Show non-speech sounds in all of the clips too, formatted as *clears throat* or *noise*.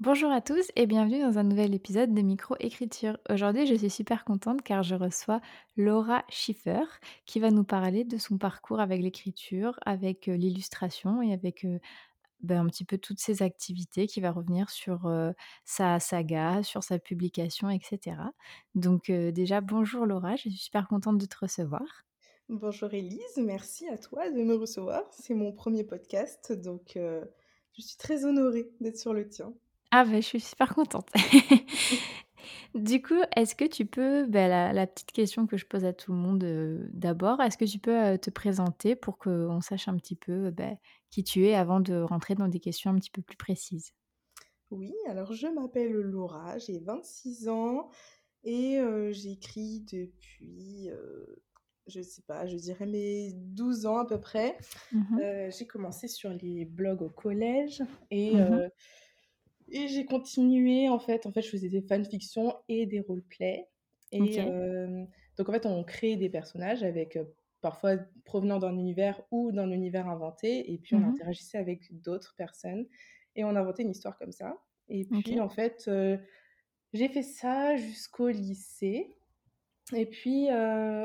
Bonjour à tous et bienvenue dans un nouvel épisode de Micro-Écriture. Aujourd'hui, je suis super contente car je reçois Laura Schiffer qui va nous parler de son parcours avec l'écriture, avec euh, l'illustration et avec euh, ben, un petit peu toutes ses activités qui va revenir sur euh, sa saga, sur sa publication, etc. Donc déjà, bonjour Laura, je suis super contente de te recevoir. Bonjour Elise, merci à toi de me recevoir. C'est mon premier podcast, donc je suis très honorée d'être sur le tien. Ah bah, je suis super contente. *laughs* Du coup, est-ce que tu peux, bah, la, petite question que je pose à tout le monde euh, d'abord, est-ce que tu peux euh, te présenter pour qu'on sache un petit peu bah, qui tu es avant de rentrer dans des questions un petit peu plus précises? Oui, alors je m'appelle Laura, j'ai 26 ans et euh, j'écris depuis, je sais pas, je dirais mes 12 ans à peu près. Mmh j'ai commencé sur les blogs au collège et mmh et j'ai continué, en fait. En fait, je faisais des fanfictions et des roleplays. Et donc, en fait, on crée des personnages avec parfois provenant d'un univers ou d'un univers inventé. Et puis, on mmh interagissait avec d'autres personnes. Et on inventait une histoire comme ça. Et puis, en fait, j'ai fait ça jusqu'au lycée. Et puis,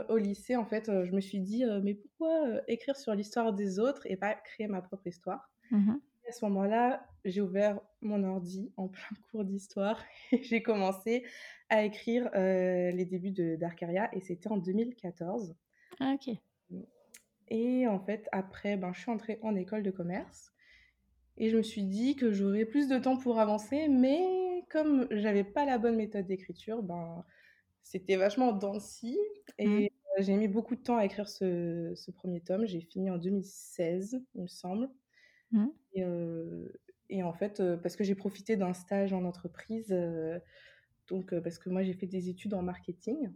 au lycée, en fait, je me suis dit, mais pourquoi écrire sur l'histoire des autres et pas créer ma propre histoire? Mmh à ce moment-là, j'ai ouvert mon ordi en plein *laughs* cours d'histoire *laughs* et j'ai commencé à écrire euh, les débuts de d'Arcaria et c'était en 2014. Ah, ok. Et en fait, après, ben, je suis entrée en école de commerce et je me suis dit que j'aurais plus de temps pour avancer, mais comme j'avais pas la bonne méthode d'écriture, ben, c'était vachement dancy et mmh. euh, j'ai mis beaucoup de temps à écrire ce, ce premier tome. J'ai fini en 2016, il me semble. Mmh. Et, en fait, parce que j'ai profité d'un stage en entreprise, donc parce que moi j'ai fait des études en marketing.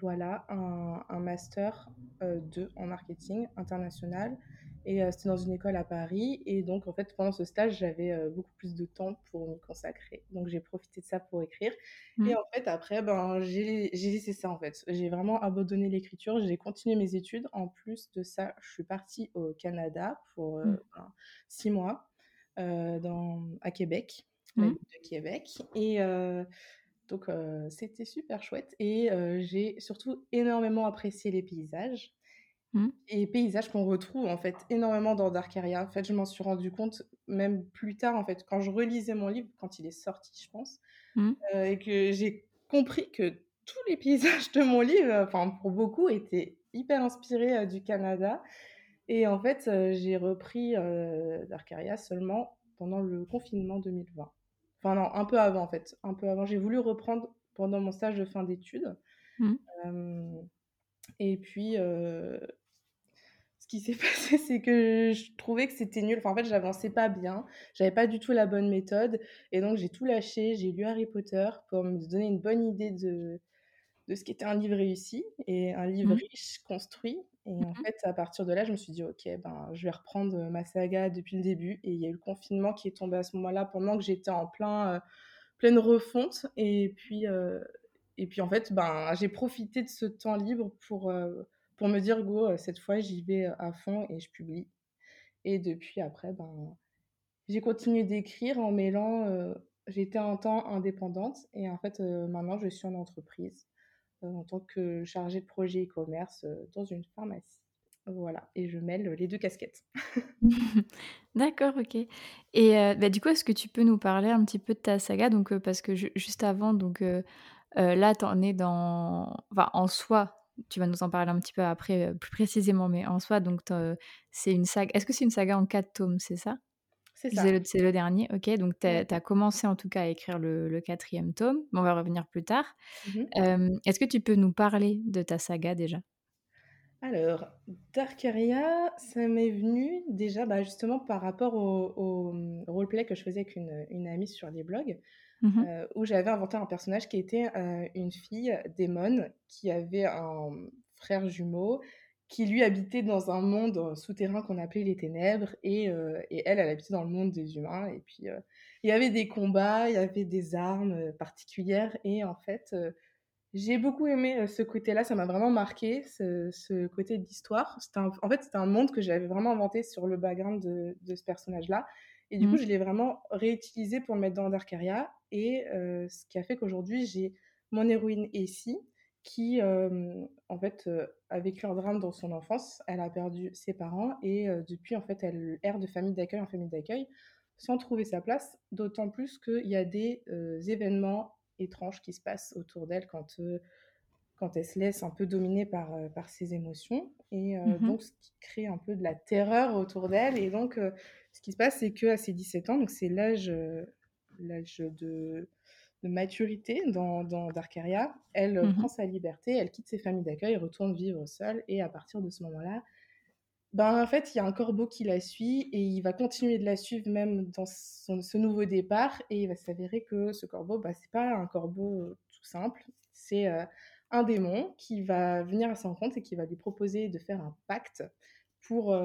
Voilà, un, un master 2 en marketing international. Et c'était dans une école à Paris. Et donc, en fait, pendant ce stage, j'avais beaucoup plus de temps pour m'y consacrer. Donc, j'ai profité de ça pour écrire. Et mmh. en fait, après, ben, j'ai laissé ça, en fait. J'ai vraiment abandonné l'écriture. J'ai continué mes études. En plus de ça, je suis partie au Canada pour mmh. ben, six mois dans, à Québec, mmh. de Québec. Et donc, c'était super chouette. Et j'ai surtout énormément apprécié les paysages. Mmh. Et paysages qu'on retrouve en fait énormément dans Darkaria. En fait, je m'en suis rendu compte même plus tard, en fait, quand je relisais mon livre, quand il est sorti, je pense, mmh. euh, et que j'ai compris que tous les paysages de mon livre, enfin pour beaucoup, étaient hyper inspirés euh, du Canada. Et en fait, euh, j'ai repris Darkaria seulement pendant le confinement 2020. Enfin non, un peu avant en fait, un peu avant. J'ai voulu reprendre pendant mon stage de fin d'études. Mmh. Et puis, qui s'est *laughs* passé, c'est que je trouvais que c'était nul. Enfin, en fait, j'avançais pas bien. J'avais pas du tout la bonne méthode. Et donc, j'ai tout lâché. J'ai lu Harry Potter pour me donner une bonne idée de, de ce qu'était un livre réussi et un livre mmh. riche, construit. Et en mmh fait, à partir de là, je me suis dit, OK, ben, je vais reprendre ma saga depuis le début. Et il y a eu le confinement qui est tombé à ce moment-là pendant que j'étais en plein, pleine refonte. Et puis, et puis en fait, ben, j'ai profité de ce temps libre pour, euh, pour me dire, go, cette fois, j'y vais à fond et je publie. Et depuis après, ben, j'ai continué d'écrire en mêlant, j'étais un temps indépendante et en fait, maintenant, je suis en entreprise en tant que chargée de projet e-commerce dans une pharmacie. Voilà, et je mêle les deux casquettes. *laughs* D'accord, ok. Et bah, du coup, est-ce que tu peux nous parler un petit peu de ta saga? Donc, parce que juste avant, donc là, tu en es dans. Enfin, en soi, tu vas nous en parler un petit peu après, plus précisément, mais en soi, donc c'est une saga. Est-ce que c'est une saga en quatre tomes, c'est ça? C'est ça. C'est le, dernier, ok. Donc, tu as, commencé en tout cas à écrire le, quatrième tome. on va revenir plus tard. Mmh est-ce que tu peux nous parler de ta saga déjà? Alors, Darkaria, ça m'est venu déjà bah, justement par rapport au, mmh, roleplay que je faisais avec une, une amie sur les blogs. Mmh euh, où j'avais inventé un personnage qui était euh, une fille démon qui avait un frère jumeau qui lui habitait dans un monde souterrain qu'on appelait les ténèbres et, et, elle, elle habitait dans le monde des humains. Et puis, il y avait des combats, il y avait des armes particulières. Et en fait, j'ai beaucoup aimé ce côté-là, ça m'a vraiment marqué, ce, ce côté d'histoire. En fait, c'était un monde que j'avais vraiment inventé sur le background de, de ce personnage-là. Et du coup, mmh. je l'ai vraiment réutilisé pour le mettre dans Darkaria. Et ce qui a fait qu'aujourd'hui, j'ai mon héroïne Essie, qui, en fait, a vécu un drame dans son enfance. Elle a perdu ses parents et depuis, en fait, elle erre de famille d'accueil en famille d'accueil sans trouver sa place, d'autant plus qu'il y a des événements étranges qui se passent autour d'elle quand, quand elle se laisse un peu dominer par, par ses émotions. Et mmh donc, ce qui crée un peu de la terreur autour d'elle. Et donc, ce qui se passe, c'est qu'à ses 17 ans, donc c'est l'âge l'âge de de maturité dans, dans Darkaria. Elle mmh prend sa liberté, elle quitte ses familles d'accueil, retourne vivre seule. Et à partir de ce moment-là, ben, en fait, il y a un corbeau qui la suit et il va continuer de la suivre même dans ce nouveau départ. Et il va s'avérer que ce corbeau, ben, c'est pas un corbeau tout simple. C'est un démon qui va venir à son compte et qui va lui proposer de faire un pacte pour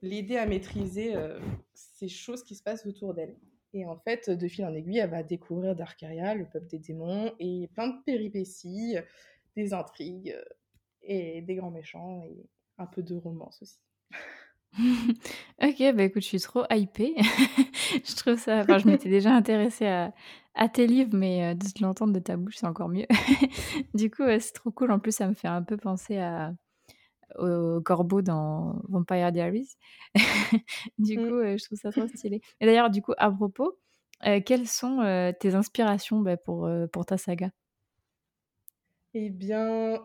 l'aider à maîtriser ces choses qui se passent autour d'elle. Et en fait, de fil en aiguille, elle va découvrir Darkaria, le peuple des démons, et plein de péripéties, des intrigues, et des grands méchants, et un peu de romance aussi. *laughs* ok, bah écoute, je suis trop hypée. *laughs* je trouve ça. Enfin, je m'étais déjà intéressée à, à, tes livres, mais de l'entendre de ta bouche, c'est encore mieux. *laughs* du coup, c'est trop cool. En plus, ça me fait un peu penser à, au corbeau dans Vampire Diaries. *laughs* du mmh. coup, je trouve ça trop stylé. Et d'ailleurs, du coup, à propos, quelles sont tes inspirations bah, pour, pour ta saga? Eh bien,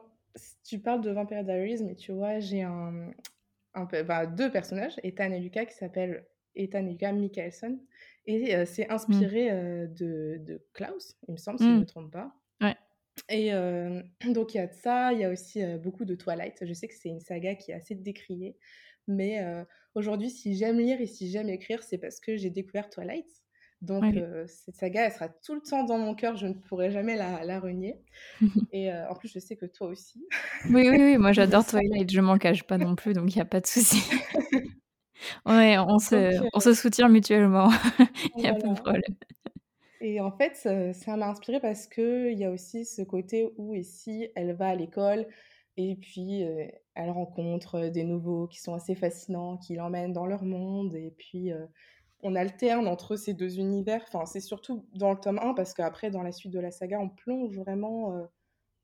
tu parles de Vampire Diaries, mais tu vois, j'ai un, un bah, deux personnages, Ethan et Lucas, qui s'appellent Ethan et Lucas Mikkelsen. Et c'est mmh. inspiré de, de, Klaus, il me semble, si je ne me mmh. trompe pas. Et *clears throat* donc il y a de ça, il y a aussi beaucoup de Twilight. Je sais que c'est une saga qui est assez décriée, mais aujourd'hui, si j'aime lire et si j'aime écrire, c'est parce que j'ai découvert Twilight. Donc cette saga, elle sera tout le temps dans mon cœur, je ne pourrai jamais la, la renier. *laughs* et en plus, je sais que toi aussi. oui, oui, oui, moi j'adore *laughs* Twilight, je m'en cache pas non plus, donc il n'y a pas de souci. *laughs* ouais, on se, on se soutient mutuellement, il n'y a pas de problème. Et en fait, ça m'a inspirée parce qu'il y a aussi ce côté où ici, elle va à l'école et puis elle rencontre des nouveaux qui sont assez fascinants, qui l'emmènent dans leur monde. Et puis on alterne entre ces deux univers. Enfin, c'est surtout dans le tome 1 parce qu'après, dans la suite de la saga, on plonge vraiment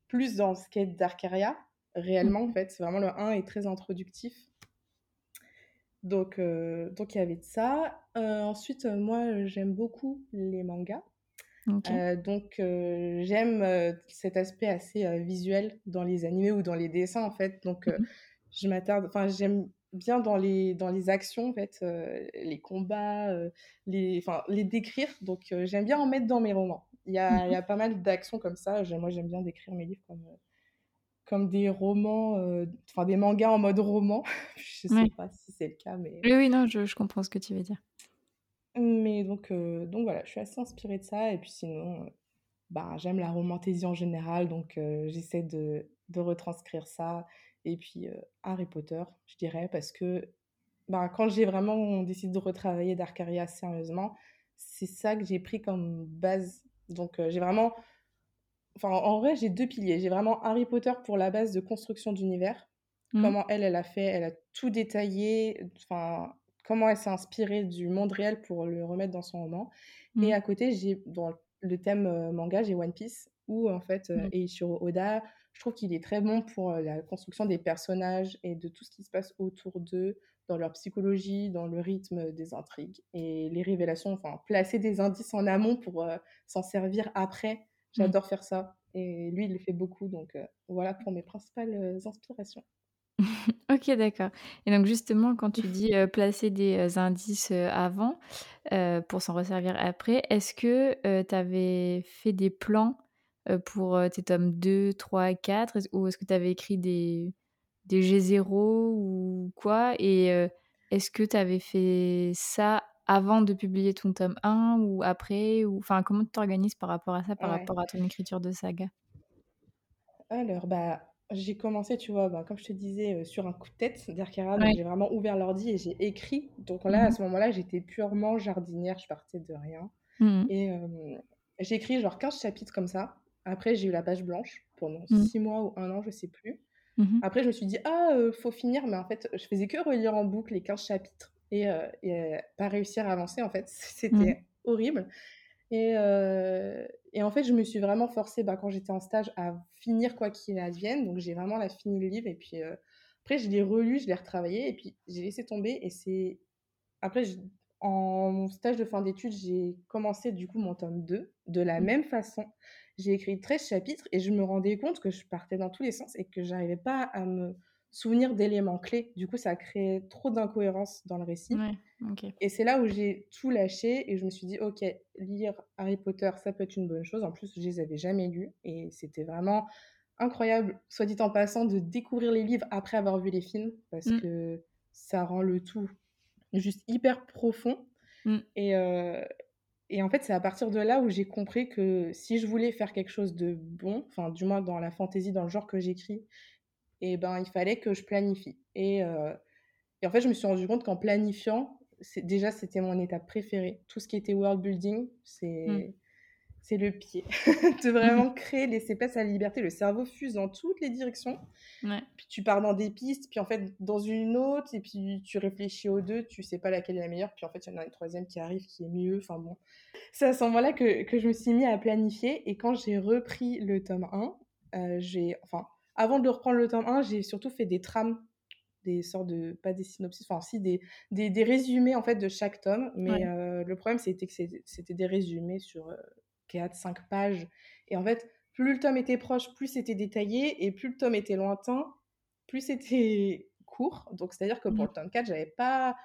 plus dans ce qu'est Darkaria. Réellement, en fait, c'est vraiment le 1 est très introductif. Donc, donc il y avait de ça. ensuite, moi, j'aime beaucoup les mangas. Euh, donc euh, j'aime euh, cet aspect assez visuel dans les animés ou dans les dessins en fait. Donc mmh je m'attarde, enfin j'aime bien dans les dans les actions en fait, les combats, les, enfin les décrire. Donc j'aime bien en mettre dans mes romans. Il y a, y a pas mal d'actions comme ça. Moi j'aime bien décrire mes livres comme comme des romans, enfin des mangas en mode roman. *laughs* je sais pas si c'est le cas, mais. Oui, oui, non, je, je comprends ce que tu veux dire. Mais donc, donc voilà, je suis assez inspirée de ça. Et puis sinon, bah, j'aime la romantaisie en général, donc j'essaie de, de, retranscrire ça. Et puis Harry Potter, je dirais, parce que bah, quand j'ai vraiment décidé de retravailler Darkaria sérieusement, c'est ça que j'ai pris comme base. Donc j'ai vraiment... Enfin, en vrai, j'ai deux piliers. J'ai vraiment Harry Potter pour la base de construction d'univers. Mmh. Comment elle, elle a fait, elle a tout détaillé. Enfin, comment elle s'est inspirée du monde réel pour le remettre dans son roman. Et mmh. à côté, j'ai dans le thème manga, j'ai One Piece, où en fait, mmh. Eiichiro Oda, je trouve qu'il est très bon pour la construction des personnages et de tout ce qui se passe autour d'eux, dans leur psychologie, dans le rythme des intrigues et les révélations, enfin, placer des indices en amont pour s'en servir après. Mmh. J'adore faire ça. Et lui, il le fait beaucoup. Donc voilà pour mes principales inspirations. *laughs* OK, d'accord et donc justement, quand tu dis, placer des, indices, avant, pour s'en resservir après, est-ce que, tu avais fait des plans, pour, tes tomes 2, 3 et 4? ou est-ce que tu avais écrit des des G0 ou quoi? Et est-ce que tu avais fait ça avant de publier ton tome 1 ou après? Ou enfin, comment tu t'organises par rapport à ça, par rapport à ton écriture de saga? Alors, bah j'ai commencé, tu vois, bah, comme je te disais, sur un coup de tête d'Arkera, donc j'ai vraiment ouvert l'ordi et j'ai écrit. Donc là, à Mmh ce moment-là, j'étais purement jardinière, je partais de rien Mmh et j'ai écrit genre 15 chapitres comme ça. Après, j'ai eu la page blanche pendant Mmh. 6 mois ou 1 an, je sais plus. Mmh Après, je me suis dit: «Ah, faut finir», mais en fait, je faisais que relire en boucle les 15 chapitres et et pas réussir à avancer, en fait. *laughs* Mmh. C'était horrible et et en fait, je me suis vraiment forcée, bah, quand j'étais en stage à finir quoi qu'il advienne. Donc j'ai vraiment là fini le livre et puis, après je l'ai relu, je l'ai retravaillé et puis j'ai laissé tomber et c'est après en stage de fin d'études, j'ai commencé du coup mon tome 2 de la Mmh. même façon. J'ai écrit 13 chapitres et je me rendais compte que je partais dans tous les sens et que j'arrivais pas à me souvenir d'éléments clés. Du coup, ça a créé trop d'incohérences dans le récit Ouais, et c'est là où j'ai tout lâché et je me suis dit: «OK, lire Harry Potter, ça peut être une bonne chose». En plus, je les avais jamais lus et c'était vraiment incroyable, soit dit en passant, de découvrir les livres après avoir vu les films parce Mmh. que ça rend le tout juste hyper profond Mmh. et heu et en fait, c'est à partir de là où j'ai compris que si je voulais faire quelque chose de bon, enfin, du moins dans la fantasy, dans le genre que j'écris et ben, il fallait que je planifie et et en fait, je me suis rendu compte qu'en planifiant, c'est déjà, c'était mon étape préférée. Tout ce qui était world building, Mmh. c'est c'est le pied. *laughs* De *laughs* vraiment créer, laisser place à la liberté. Le cerveau fuse dans toutes les directions. Ouais. Puis tu pars dans des pistes, puis en fait dans une autre, et puis tu réfléchis aux 2, tu sais pas laquelle est la meilleure, puis en fait il y en a une troisième qui arrive qui est mieux, enfin bon. C'est à ce moment-là que que je me suis mis à planifier et quand j'ai repris le tome 1, heu, j'ai enfin, avant de reprendre le tome 1, j'ai surtout fait des trames, des sortes de pas des synopsis, enfin si des des des résumés en fait de chaque tome, mais Ouais. heu, le problème c'était que c'était des résumés sur, heu, 4-5 pages et en fait, plus le tome était proche, plus c'était détaillé et plus le tome était lointain, plus c'était *laughs* court. Donc c'est-à-dire que pour Mmh. le tome 4, j'avais pas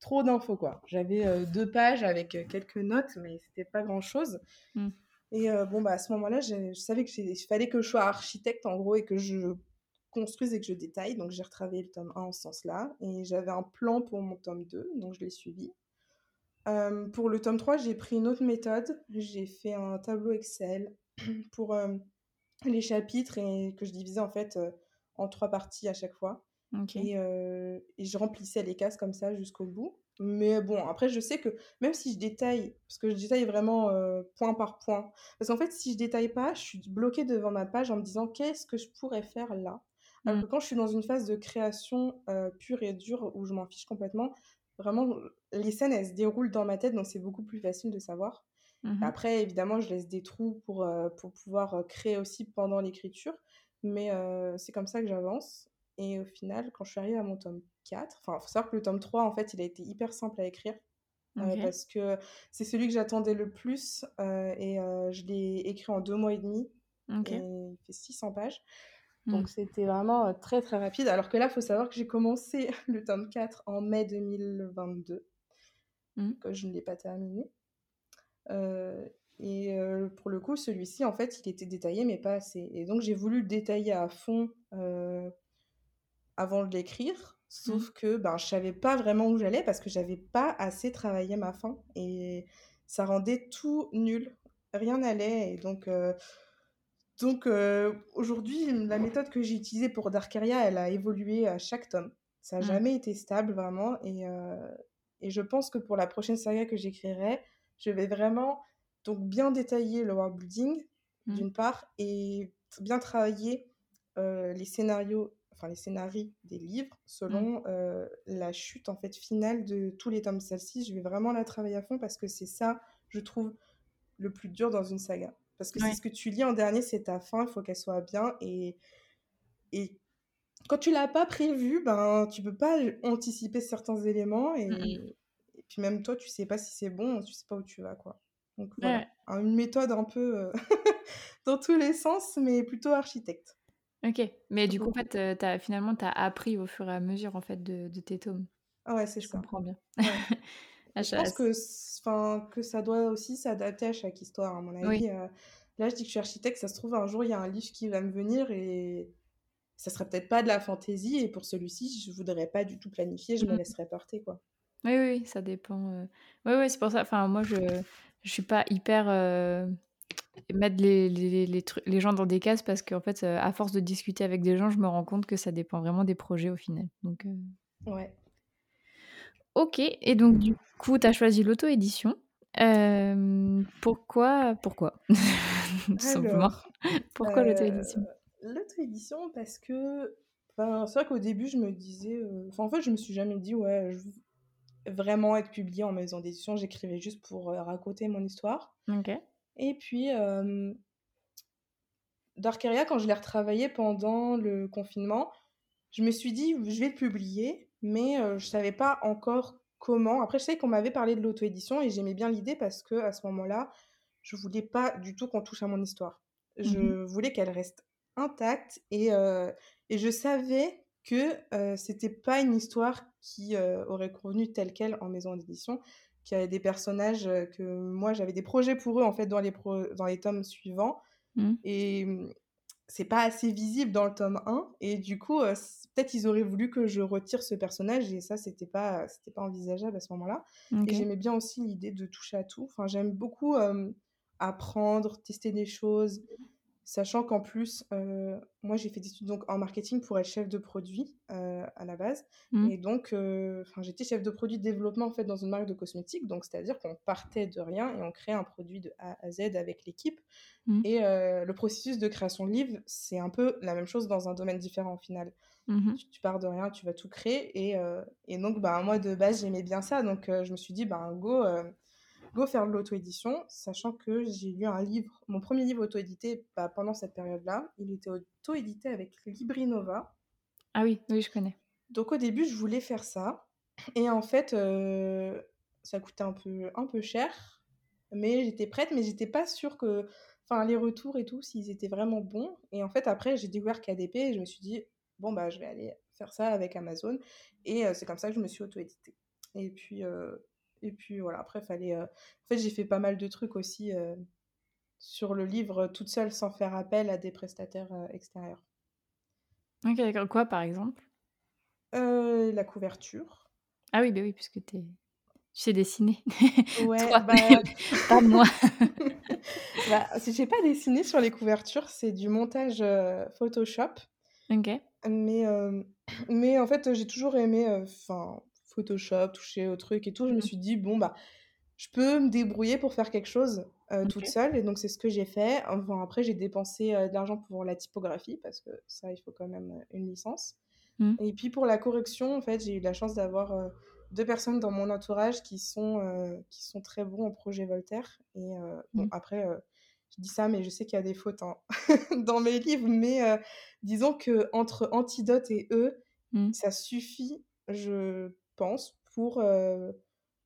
trop d'infos, quoi. J'avais, heu, 2 pages avec, quelques notes, mais c'était pas grand-chose Mmh. Et heu, bon, bah, à ce moment-là, je savais que j'ai il fallait que je sois architecte, en gros et que je construise et que je détaille. Donc j'ai retravaillé le tome 1 en ce sens-là et j'avais un plan pour mon tome 2, donc je l'ai suivi. Hem, pour le tome 3, j'ai pris une autre méthode. J'ai fait un tableau Excel *clears throat* pour, hem, les chapitres et que je divisais en fait, en 3 parties à chaque fois et je remplissais les cases comme ça jusqu'au bout. Mais bon, après je sais que même si je détaille, parce que je détaille vraiment, heu, point par point, parce qu'en fait, si je détaille pas, je suis bloquée devant ma page en me disant: «Qu'est-ce que je pourrais faire là?» alors Mmh. que quand je suis dans une phase de création, heu, pure et dure où je m'en fiche complètement, vraiment, les scènes, elles se déroulent dans ma tête, donc c'est beaucoup plus facile de savoir. Mmh mh. Après, évidemment, je laisse des trous pour, heu, pour pouvoir, créer aussi pendant l'écriture, mais c'est comme ça que j'avance et au final, quand je suis arrivée à mon tome 4, enfin, faut savoir que le tome 3, en fait, il a été hyper simple à écrire, OK. parce que c'est celui que j'attendais le plus, heu et heu, je l'ai écrit en 2 mois et demi et il fait 600 pages. Mmh. Donc c'était vraiment, très, très rapide. Alors que là, faut savoir que j'ai commencé *laughs* le tome 4 en mai 2022, Mmh. que je ne l'ai pas terminé. Et pour le coup, celui-ci, en fait, il était détaillé, mais pas assez et donc j'ai voulu le détailler à fond, avant de l'écrire. Mmh. Sauf que, ben, je savais pas vraiment où j'allais parce que j'avais pas assez travaillé ma fin et ça rendait tout nul. Rien n'allait et donc heu donc heu, aujourd'hui, la méthode que j'ai utilisée pour Darkeria, elle a évolué à chaque tome. Ça a Mmh. jamais été stable vraiment et heu et je pense que pour la prochaine saga que j'écrirai, je vais vraiment donc bien détailler le world building, Mmh. d'une part et bien travailler, les scénarios, enfin les scénarii des livres Mmh. selon, heu, la chute en fait finale de tous les tomes. Celle-ci, je vais vraiment la travailler à fond parce que c'est ça, je trouve, le plus dur dans une saga. Parce que c'est Ouais. ce que tu lis en dernier, c'est ta fin, il faut qu'elle soit bien et et quand tu l'as pas prévu, ben, tu peux pas anticiper certains éléments Mmh et et puis même toi, tu sais pas si c'est bon, tu sais pas où tu vas, quoi. Donc voilà, ouais. une méthode un peu, heu, *laughs* dans tous les sens, mais plutôt architecte. OK. Mais du coup, en fait, as finalement, tu as appris au fur et à mesure, en fait, de de tes tomes? Ah ouais, c'est Je comprends bien. Ouais *laughs* Ah je pense que que ça doit aussi s'adapter à chaque histoire, à mon Oui. avis, là, je dis que je suis architecte, ça se trouve, un jour, il y a un livre qui va me venir et ça serait peut-être pas de la fantaisie et pour celui-ci, je voudrais pas du tout planifier, je me Mmh. laisserais porter, quoi. Oui, oui, ça dépend, oui, oui, c'est pour ça, enfin, moi, je je suis pas hyper, mettre les, les, les, les, gens dans des cases parce qu'en fait, à force de discuter avec des gens, je me rends compte que ça dépend vraiment des projets au final. Donc, Ouais. Ok, et donc du coup, tu as choisi l'auto-édition. pourquoi Pourquoi? *laughs* Tout simplement. Pourquoi l'auto-édition? L'auto-édition parce que c'est vrai qu'au début, je me disais. en fait, je me suis jamais dit, ouais, je veux vraiment être publiée en maison d'édition. J'écrivais juste pour raconter mon histoire. Ok. Et puis, euh, Darkeria, quand je l'ai retravaillé pendant le confinement, je me suis dit, je vais le publier, mais je je savais pas encore comment. Après, je sais qu'on m'avait parlé de l'auto-édition et j'aimais bien l'idée parce que à ce moment-là, je voulais pas du tout qu'on touche à mon histoire. Je mmh voulais qu'elle reste intacte et, et je savais que ce c'était pas une histoire qui aurait convenu telle qu'elle en maison d'édition, qu'il y avait des personnages que moi j'avais des projets pour eux en fait dans les, dans les tomes suivants. Mmh. Et mmh, c'est pas assez visible dans le tome 1 et du coup peut-être ils auraient voulu que je retire ce personnage. Et ça c'était pas c'était pas envisageable à ce moment-là. Et j'aimais bien aussi l'idée de toucher à tout. Enfin j'aime beaucoup apprendre tester des choses Sachant qu'en plus, euh, moi j'ai fait des études donc, en marketing pour être chef de produit euh, à la base. Mmh. Et donc, euh, j'étais chef de produit de développement en fait, dans une marque de cosmétiques. Donc, c'est-à-dire qu'on partait de rien et on crée un produit de A à Z avec l'équipe. Mmh. Et le processus de création de livre, c'est un peu la même chose dans un domaine différent au final. Mmh tu, pars de rien, tu vas tout créer. Et, et donc, bah, moi de base, j'aimais bien ça. Donc, je me suis dit, bah, go go faire de l'auto-édition, sachant que j'ai lu un livre, mon premier livre auto-édité bah, pendant cette période-là. Il était auto-édité avec Librinova. Ah oui, oui, je connais. Donc au début, je voulais faire ça. Et en fait, euh, ça coûtait un peu, un peu cher. Mais j'étais prête, mais j'étais pas sûre que. Enfin, les retours et tout, s'ils étaient vraiment bons. Et en fait, après, j'ai découvert KDP et je me suis dit, bon, bah, je vais aller faire ça avec Amazon. Et euh, c'est comme ça que je me suis auto-édité. Et puis, euh, et puis voilà, après, fallait. Euh, en fait, j'ai fait pas mal de trucs aussi euh, sur le livre toute seule sans faire appel à des prestataires euh, extérieurs. Ok, d'accord. Quoi par exemple? La couverture. Ah oui, bah oui, puisque es... tu sais dessiner. *laughs* Ouais, Toi, bah... *laughs* pas moi. *laughs* bah, si j'ai pas dessiné sur les couvertures, c'est du montage Photoshop. Ok. Mais, mais en fait, j'ai toujours aimé. Enfin, Photoshop, toucher au truc et tout, je me mmh. suis dit, bon, bah, je peux me débrouiller pour faire quelque chose euh, toute seule. Et donc, c'est ce que j'ai fait. Enfin, après, j'ai dépensé euh, de l'argent pour la typographie, parce que ça, il faut quand même euh, une licence. Mmh. Et puis, pour la correction, en fait, j'ai eu la chance d'avoir deux personnes dans mon entourage qui sont, qui sont très bons au projet Voltaire. Et bon, mmh. après, je dis ça, mais je sais qu'il y a des fautes hein, *laughs* dans mes livres. Mais disons que entre Antidote et eux, ça suffit, je pense, pour, euh,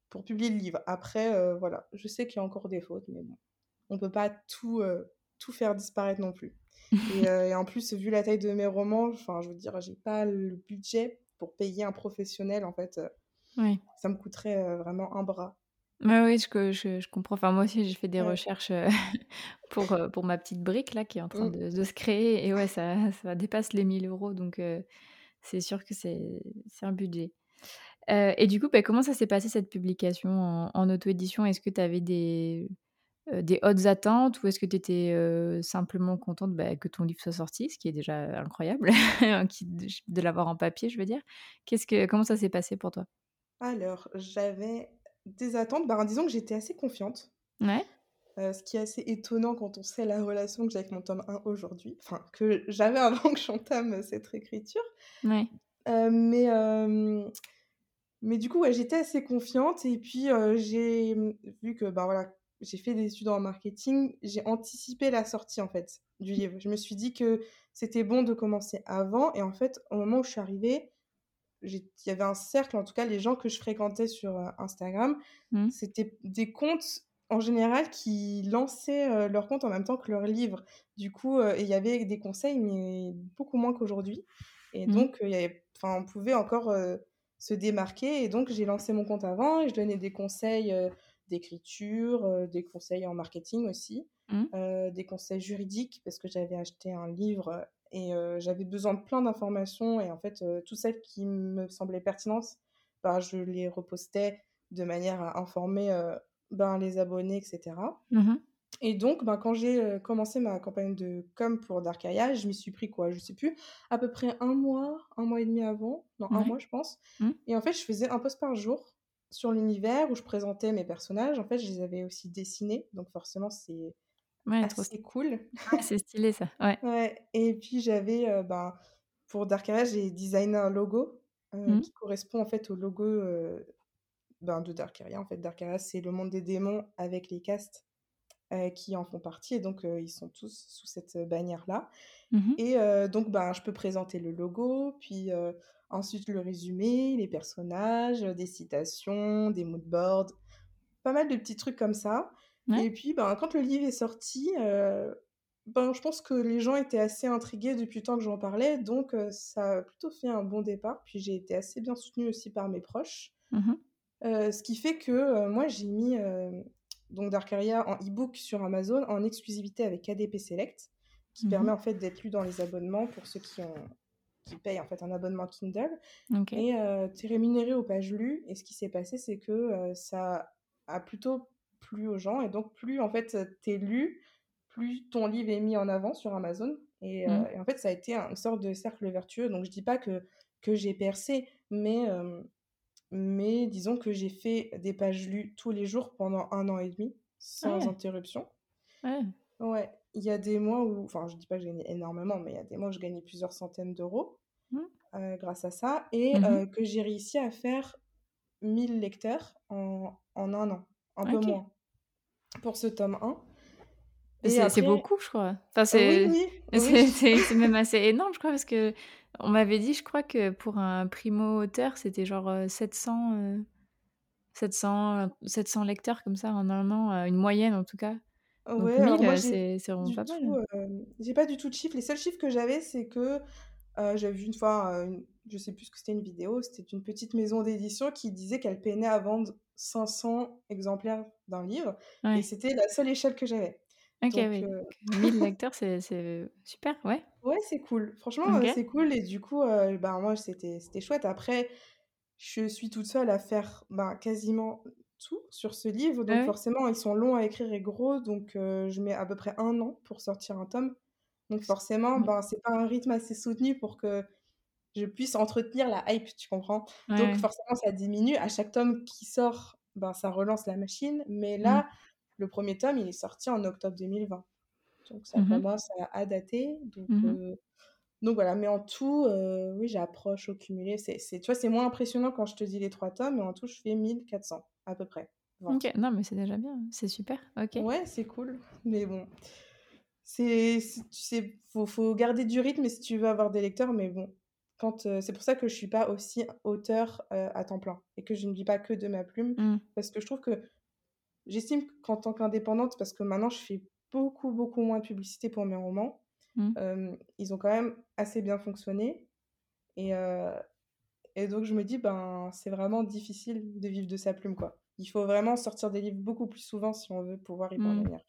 pour publier le livre. Après, euh, voilà, je sais qu'il y a encore des fautes, mais bon, on peut pas tout, euh, tout faire disparaître non plus. *laughs* et, en plus, vu la taille de mes romans, enfin, je veux dire, j'ai pas le budget pour payer un professionnel, en fait. Oui. Ça me coûterait vraiment un bras. Oui, oui, je, je, je, comprends. Enfin, moi aussi, j'ai fait des recherches *laughs* pour, pour ma petite brique là qui est en train de, de, se créer. Et ouais, ça, ça dépasse les 1000 euros. Donc, c'est sûr que c'est un budget et du coup, bah, comment ça s'est passé cette publication en, auto-édition? Est-ce que tu avais des, des hautes attentes ou est-ce que tu étais simplement contente bah, que ton livre soit sorti, ce qui est déjà incroyable, *laughs* de l'avoir en papier, je veux dire? Qu'est-ce que, Comment ça s'est passé pour toi? Alors, j'avais des attentes. Bah, disons que j'étais assez confiante. Ouais. ce qui est assez étonnant quand on sait la relation que j'ai avec mon tome 1 aujourd'hui, enfin que j'avais *laughs* avant que j'entame cette écriture. Ouais. mais mais du coup, ouais, j'étais assez confiante et puis j'ai mmh, vu que ben voilà, j'ai fait des études en marketing, j'ai anticipé la sortie en fait du livre. Je me suis dit que c'était bon de commencer avant et en fait, au moment où je suis arrivée, il y avait un cercle, en tout cas les gens que je fréquentais sur Instagram, mmh. c'était des comptes en général qui lançaient leur compte en même temps que leur livre. Du coup, il y avait des conseils, mais beaucoup moins qu'aujourd'hui. Et mmh. donc, y avait, on pouvait encore se démarquer. Et donc, j'ai lancé mon compte avant et je donnais des conseils euh, d'écriture, euh, des conseils en marketing aussi, mmh. euh, des conseils juridiques parce que j'avais acheté un livre et j'avais besoin de plein d'informations. Et en fait, tout celles qui me semblaient pertinentes, bah, je les repostais de manière à informer ben, les abonnés, etc. Mmh Et donc, ben, quand j'ai euh, commencé ma campagne de com pour Darkaya, je m'y suis pris quoi, je sais plus, à peu près un mois, un mois et demi avant, non, un mois je pense. Mmh. Et en fait, je faisais un post par jour sur l'univers où je présentais mes personnages. En fait, je les avais aussi dessinés, donc forcément, c'est Ouais, assez cool. ouais, c'est stylé ça, ouais. Ouais, et puis j'avais, euh, ben, pour Darkaya, j'ai designé un logo euh, Mmh. qui correspond en fait au logo euh, ben, de Darkaria. En fait, Darkaria, c'est le monde des démons avec les castes euh, qui en font partie, et donc euh, ils sont tous sous cette bannière-là. Mmh Et euh, donc, ben, je peux présenter le logo, puis euh, ensuite le résumé, les personnages, des citations, des moodboards, pas mal de petits trucs comme ça. Ouais. Et puis, ben, quand le livre est sorti, euh, ben, je pense que les gens étaient assez intrigués depuis le temps que j'en parlais, donc euh, ça a plutôt fait un bon départ. Puis j'ai été assez bien soutenue aussi par mes proches. Mmh Euh, ce qui fait que euh, moi, j'ai mis euh, donc Darkaria en e-book sur Amazon en exclusivité avec KDP Select, qui Mmh permet en fait d'être lu dans les abonnements pour ceux qui, ont, qui payent en fait un abonnement Kindle. Et euh, tu es rémunéré aux pages lues. Et ce qui s'est passé, c'est que euh, ça a plutôt plu aux gens. Et donc, plus en fait t'es lu, plus ton livre est mis en avant sur Amazon. Et, euh, Mmh. et en fait, ça a été une sorte de cercle vertueux. Donc, je dis pas que, que j'ai percé, mais, euh, mais disons que j'ai fait des pages lues tous les jours pendant un an et demi, sans Ouais. interruption. Ouais. Ouais, il y a des mois où, enfin, je dis pas que j'ai gagné énormément, mais il y a des mois où je gagnais plusieurs centaines d'euros Mmh. euh, grâce à ça, et Mmh euh, que j'ai réussi à faire 1000 lecteurs en, en un an, un peu moins, pour ce tome 1. Mais Et c'est après, beaucoup, je crois. Enfin, oui, c'est oui, *laughs* oui, c'est même assez énorme, je crois, parce que on m'avait dit, je crois que pour un primo-auteur, c'était genre, heu, 700, heu, 700, heu, 700 lecteurs comme ça en un an, une moyenne en tout cas. Donc ouais, alors 1000, moi, heu, j'ai c'est vraiment pas mal. tout, euh, j'ai pas du tout de chiffres. Les seuls chiffres que j'avais, c'est que euh, j'avais vu une fois, euh, une- je sais plus ce que c'était une vidéo, c'était une petite maison d'édition qui disait qu'elle peinait à vendre 500 exemplaires d'un livre, et c'était la seule échelle que j'avais. OK, Donc, oui, euh, donc 1000 lecteurs, c'est super, ouais. Ouais, c'est cool. Franchement, euh, OK. c'est cool. Et du coup, euh, bah, moi, c'était, c'était chouette. Après, je suis toute seule à faire bah, quasiment tout sur ce livre. Donc, Ouais, ouais. forcément, ils sont longs à écrire et gros. Donc, euh, je mets à peu près un an pour sortir un tome. Donc, forcément, Mmh. ben, c'est pas un rythme assez soutenu pour que je puisse entretenir la hype, tu comprends? Ouais, Donc, ouais. forcément, ça diminue. À chaque tome qui sort, ben, ça relance la machine. Mais Mmh. là, le premier tome, il est sorti en octobre 2020. Donc, ça Mmh mh. commence à, à dater. Donc, Mmh mh. donc voilà, mais en tout, oui, j'approche au cumulé. C'est, tu vois, c'est moins impressionnant quand je te dis les trois tomes, mais en tout, je fais 1400 à peu près. OK, non mais c'est déjà bien, c'est super, OK. Ouais, c'est cool. Mais bon, c'est, tu sais, faut, faut garder du rythme si tu veux avoir des lecteurs, mais bon, quand, euh, c'est pour ça que je suis pas aussi auteur euh, à temps plein et que je ne vis pas que de ma plume, Mmh. parce que je trouve que j'estime qu'en tant qu'indépendante, parce que maintenant je fais beaucoup, beaucoup moins de publicité pour mes romans, Mmh. euh, ils ont quand même assez bien fonctionné. Et, euh, et donc je me dis, ben, c'est vraiment difficile de vivre de sa plume, quoi. Il faut vraiment sortir des livres beaucoup plus souvent si on veut pouvoir y Mmh. parvenir.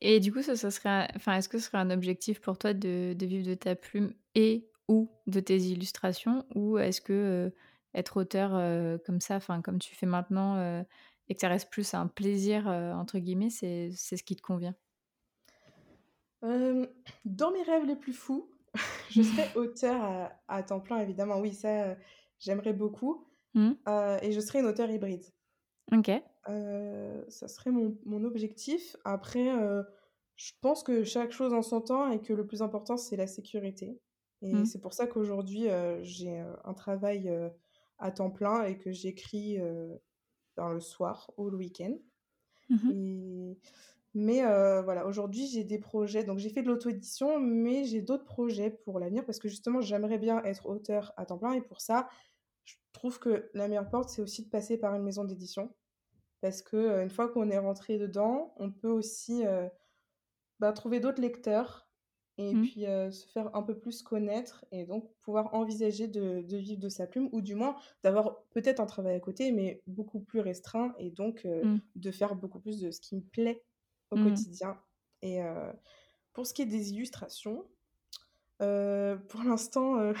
Et du coup, ça, ça serait enfin, est-ce que ce serait un objectif pour toi de de vivre de ta plume et ou de tes illustrations? Ou est-ce que, heu, être auteur, heu, comme ça, enfin, comme tu fais maintenant, et que ça reste plus un «plaisir», entre guillemets, c'est ce qui te convient? Euh, dans mes rêves les plus fous, *laughs* je serais *laughs* auteur à, à temps plein, évidemment. Oui, ça, euh, j'aimerais beaucoup. Mmh. Euh, et je serais une auteure hybride. OK. Ça serait mon, mon objectif. Après, je pense que chaque chose en son temps et que le plus important, c'est la sécurité. Et Mmh. c'est pour ça qu'aujourd'hui, j'ai un travail à temps plein et que j'écris dans le soir ou le week-end. Mmh Et... Mais euh, voilà, aujourd'hui, j'ai des projets. Donc, j'ai fait de l'auto-édition, mais j'ai d'autres projets pour l'avenir parce que justement, j'aimerais bien être auteur à temps plein. Et pour ça, je trouve que la meilleure porte, c'est aussi de passer par une maison d'édition. Parce que euh, une fois qu'on est rentré dedans, on peut aussi euh, bah, trouver d'autres lecteurs et Mmh. puis euh, se faire un peu plus connaître et donc pouvoir envisager de, de vivre de sa plume ou du moins d'avoir peut-être un travail à côté, mais beaucoup plus restreint et donc Mmh. de faire beaucoup plus de ce qui me plaît au Mmh. quotidien. Et euh, pour ce qui est des illustrations, euh, pour *laughs* l'instant, euh,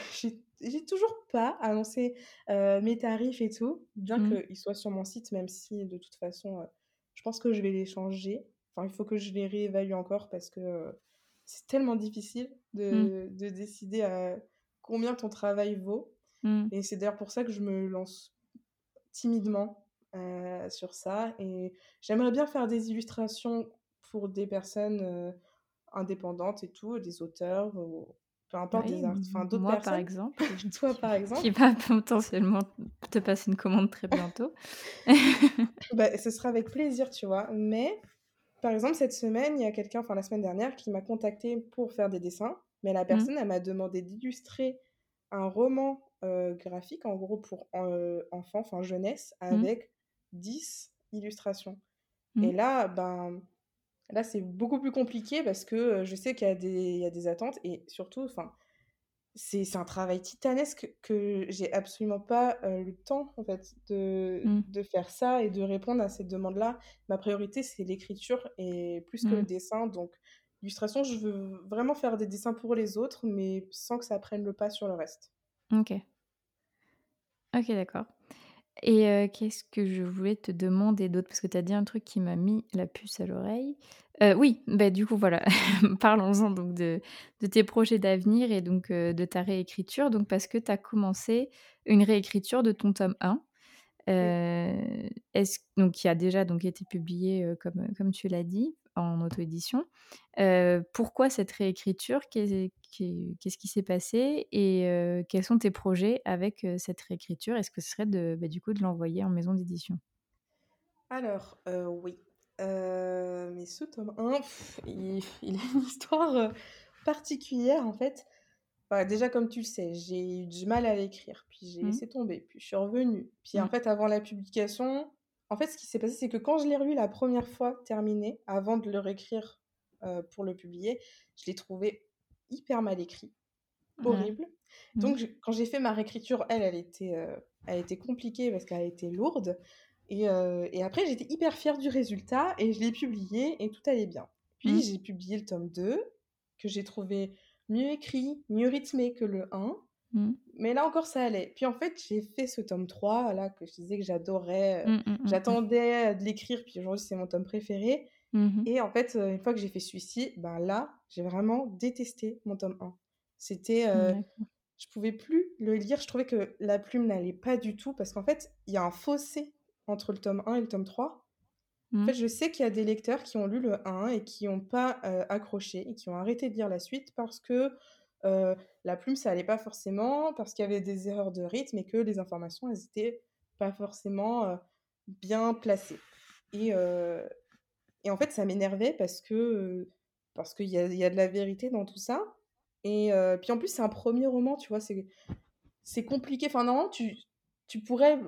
j'ai toujours pas annoncé mes tarifs et tout, bien Mmh. qu'ils soient sur mon site, même si de toute façon, je pense que je vais les changer. Enfin, il faut que je les réévalue encore parce que c'est tellement difficile Mmh. de, de décider à combien ton travail vaut. Mmh. Et c'est d'ailleurs pour ça que je me lance timidement euh, sur ça. Et j'aimerais bien faire des illustrations pour des personnes indépendantes et tout, des auteurs, peu importe, Oui, des arts, enfin d'autres moi par personnes. exemple, *laughs* Toi, par *laughs* exemple? qui va potentiellement te passer une commande très bientôt. *laughs* Bah, ce sera avec plaisir, tu vois. Mais, par exemple, cette semaine, il y a quelqu'un, enfin la semaine dernière, qui m'a contacté pour faire des dessins. Mais la Mmh. personne, elle m'a demandé d'illustrer un roman euh, graphique, en gros, pour euh, enfants, enfin jeunesse, Mmh. avec 10 illustrations. Mmh. Et là, ben, là, c'est beaucoup plus compliqué parce que je sais qu'il y, a des- il y a des attentes et surtout, enfin, c'est un travail titanesque que j'ai absolument pas euh, le temps en fait de, Mmh. de faire ça et de répondre à ces demandes-là. Ma priorité, c'est l'écriture et plus que le Mmh. dessin. Donc, l'illustration, je veux vraiment faire des dessins pour les autres, mais sans que ça prenne le pas sur le reste. Ok. Ok, d'accord. Et euh, qu'est-ce que je voulais te demander d'autre? Parce que tu as dit un truc qui m'a mis la puce à l'oreille. Euh, oui, bah, du coup, voilà. *laughs* Parlons-en donc de, de tes projets d'avenir et donc euh, de ta réécriture. Donc, parce que tu as commencé une réécriture de ton tome 1. Euh, est-ce, donc, qui a déjà donc, été publié, comme, comme tu l'as dit, en auto-édition. Euh, pourquoi cette réécriture? Qu'est- qu'est- Qu'est-ce qui s'est passé? Et euh, quels sont tes projets avec cette réécriture? Est-ce que ce serait de, bah, du coup de l'envoyer en maison d'édition? Alors, euh, oui. Mais ce tome 1, pff, il, *laughs* il a une histoire particulière en fait. Bah, déjà, comme tu le sais, j'ai eu du mal à l'écrire, puis j'ai Mhm. laissé tomber, puis je suis revenue. Puis en fait, avant la publication, en fait, ce qui s'est passé, c'est que quand je l'ai relu la première fois terminé, avant de le réécrire euh, pour le publier, je l'ai trouvé hyper mal écrit, horrible. Mhm. Donc, je- quand j'ai fait ma réécriture, elle, elle était, euh, elle était compliquée parce qu'elle était lourde. Et, euh, et après, j'étais hyper fière du résultat et je l'ai publié et tout allait bien. Puis, Mhm. j'ai publié le tome 2, que j'ai trouvé mieux écrit, mieux rythmé que le 1. Mhm. Mais là encore, ça allait. Puis en fait, j'ai fait ce tome 3, là, que je disais que j'adorais. euh, mhm, mhm. J'attendais de l'écrire, puis aujourd'hui, c'est mon tome préféré. Et en fait, euh, une fois que j'ai fait celui-ci, ben là, j'ai vraiment détesté mon tome 1. C'était... euh, je pouvais plus le lire. Je trouvais que la plume n'allait pas du tout, parce qu'en fait, il y a un fossé entre le tome 1 et le tome 3. En fait, je sais qu'il y a des lecteurs qui ont lu le 1 et qui n'ont pas euh, accroché et qui ont arrêté de lire la suite parce que euh, la plume, ça allait pas forcément, parce qu'il y avait des erreurs de rythme et que les informations, elles étaient pas forcément euh, bien placées. Et, euh, et en fait, ça m'énervait parce que parce qu'il y a, il y a de la vérité dans tout ça. Et puis en plus, c'est un premier roman, tu vois, c'est c'est compliqué. Enfin, normalement, tu, tu pourrais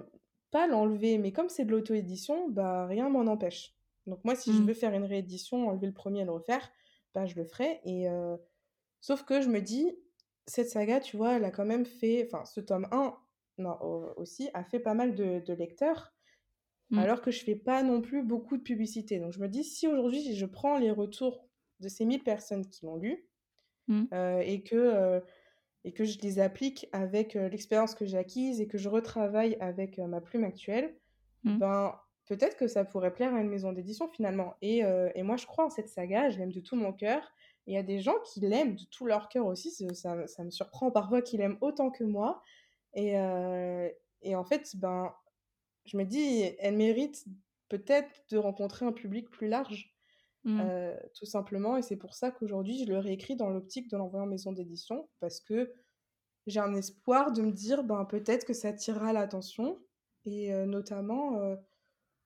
pas l'enlever, mais comme c'est de l'auto-édition, bah rien m'en empêche. Donc moi, si je Mhm. veux faire une réédition, enlever le premier et le refaire, bah je le ferai. Et euh, sauf que je me dis, cette saga, tu vois, elle a quand même fait, enfin, ce tome 1, non, au- aussi, a fait pas mal de, de lecteurs, Mhm. alors que je fais pas non plus beaucoup de publicité. Donc je me dis, si aujourd'hui je prends les retours de ces 1000 personnes qui l'ont lu, Mhm. euh, et que euh, et que je les applique avec euh, l'expérience que j'ai acquise et que je retravaille avec ma plume actuelle, Mhm. ben peut-être que ça pourrait plaire à une maison d'édition finalement. Et, et moi je crois en cette saga, je l'aime de tout mon cœur. Et il y a des gens qui l'aiment de tout leur cœur aussi, ça, ça, me surprend parfois qu'ils l'aiment autant que moi. Et, euh, et en fait, ben, je me dis, elle mérite peut-être de rencontrer un public plus large. Mhm. Euh, tout simplement. Et c'est pour ça qu'aujourd'hui, je le réécris dans l'optique de l'envoyer en maison d'édition, parce que j'ai un espoir de me dire, ben, peut-être que ça attirera l'attention, et euh, notamment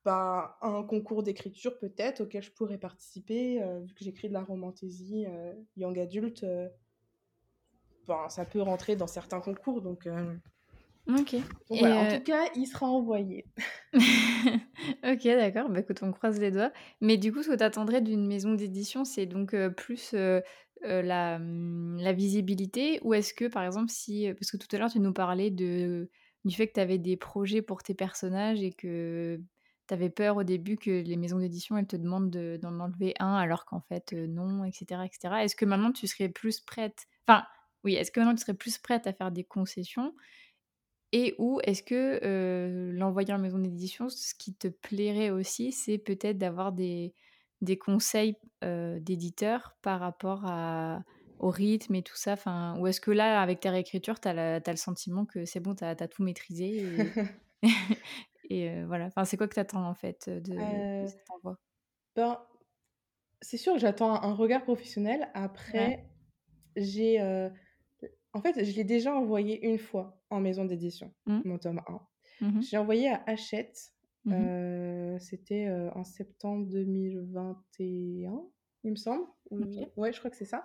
un concours d'écriture peut-être auquel je pourrais participer, euh, vu que j'écris de la romantaisie euh, young adulte. euh, ben, ça peut rentrer dans certains concours, donc, euh, Ok. donc Et, voilà. En euh, tout cas, il sera envoyé. *laughs* *laughs* ok, d'accord. Bah, écoute, on croise les doigts. Mais du coup, ce que tu attendrais d'une maison d'édition, c'est donc plus la, hum, la visibilité ou est-ce que, par exemple, si... Parce que tout à l'heure, tu nous parlais de, du fait que tu avais des projets pour tes personnages et que tu avais peur au début que les maisons d'édition, elles te demandent de- d'en enlever un alors qu'en fait, euh, non, etc., etc. Est-ce que maintenant, tu serais plus prête... Enfin, oui, est-ce que maintenant, tu serais plus prête à faire des concessions et ou est-ce que euh, l'envoyer en maison d'édition, ce qui te plairait aussi, c'est peut-être d'avoir des, des conseils d'éditeurs par rapport à, au rythme et tout ça? Enfin, Ou est-ce que là, avec ta réécriture, tu as, le sentiment que c'est bon, tu as, tout maîtrisé Et, *laughs* *laughs* voilà. Enfin, c'est quoi que tu attends en fait de, de cet envoi ben, C'est sûr que j'attends un regard professionnel. Après, j'ai. en fait, je l'ai déjà envoyé une fois en maison d'édition, mmh. mon tome 1. Mmh j'ai envoyé à Hachette. Mmh c'était en septembre 2021, il me semble. Ouais, je crois que c'est ça.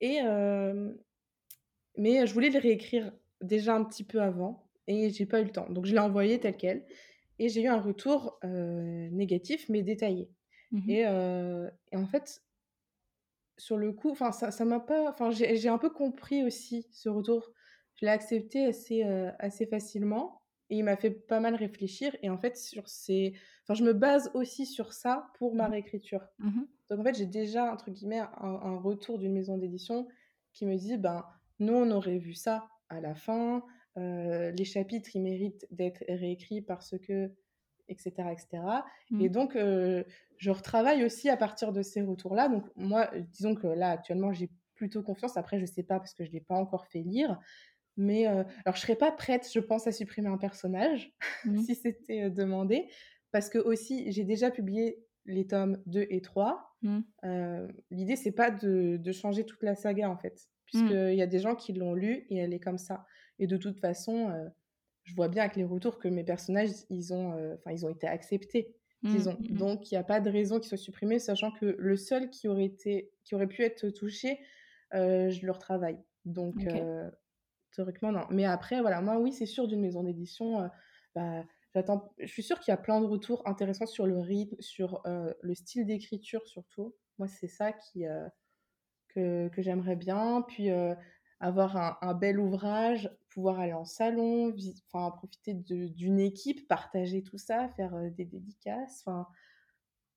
Et, mais je voulais le réécrire déjà un petit peu avant et j'ai pas eu le temps. Donc je l'ai envoyé tel quel et j'ai eu un retour négatif mais détaillé. Et, et, en fait, sur le coup, enfin ça m'a pas, enfin j'ai un peu compris aussi ce retour. Je l'ai accepté assez, assez facilement et il m'a fait pas mal réfléchir. Et en fait, sur ces... enfin, je me base aussi sur ça pour ma mmh réécriture. Mmh Donc en fait, j'ai déjà, entre guillemets, un, retour d'une maison d'édition qui me dit, ben, nous, on aurait vu ça à la fin. Les chapitres, ils méritent d'être réécrits parce que etc etc et mmh. donc je retravaille aussi à partir de ces retours là donc moi disons que là actuellement j'ai plutôt confiance après je sais pas parce que je l'ai pas encore fait lire mais alors, je serais pas prête, je pense, à supprimer un personnage *laughs* mmh. si c'était demandé, parce que aussi j'ai déjà publié les tomes 2 et 3. Mmh. L'idée c'est pas de, de, changer toute la saga en fait, puisqu'il mmh. y a des gens qui l'ont lu et elle est comme ça. Et de toute façon, je vois bien avec les retours que mes personnages ils ont, enfin ils ont été acceptés. Disons. Donc, il n'y a pas de raison qu'ils soient supprimés, sachant que le seul qui aurait, été, qui aurait pu être touché, je le retravaille. Donc, Théoriquement, non. Mais après, voilà, moi, oui, c'est sûr, d'une maison d'édition, euh, bah, j'attends. Je suis sûre qu'il y a plein de retours intéressants sur le rythme, sur euh, le style d'écriture surtout. Moi, c'est ça qui, euh, que, que j'aimerais bien. Puis avoir un, bel ouvrage, pouvoir aller en salon, enfin, profiter d'une équipe, partager tout ça, faire des dédicaces. Enfin,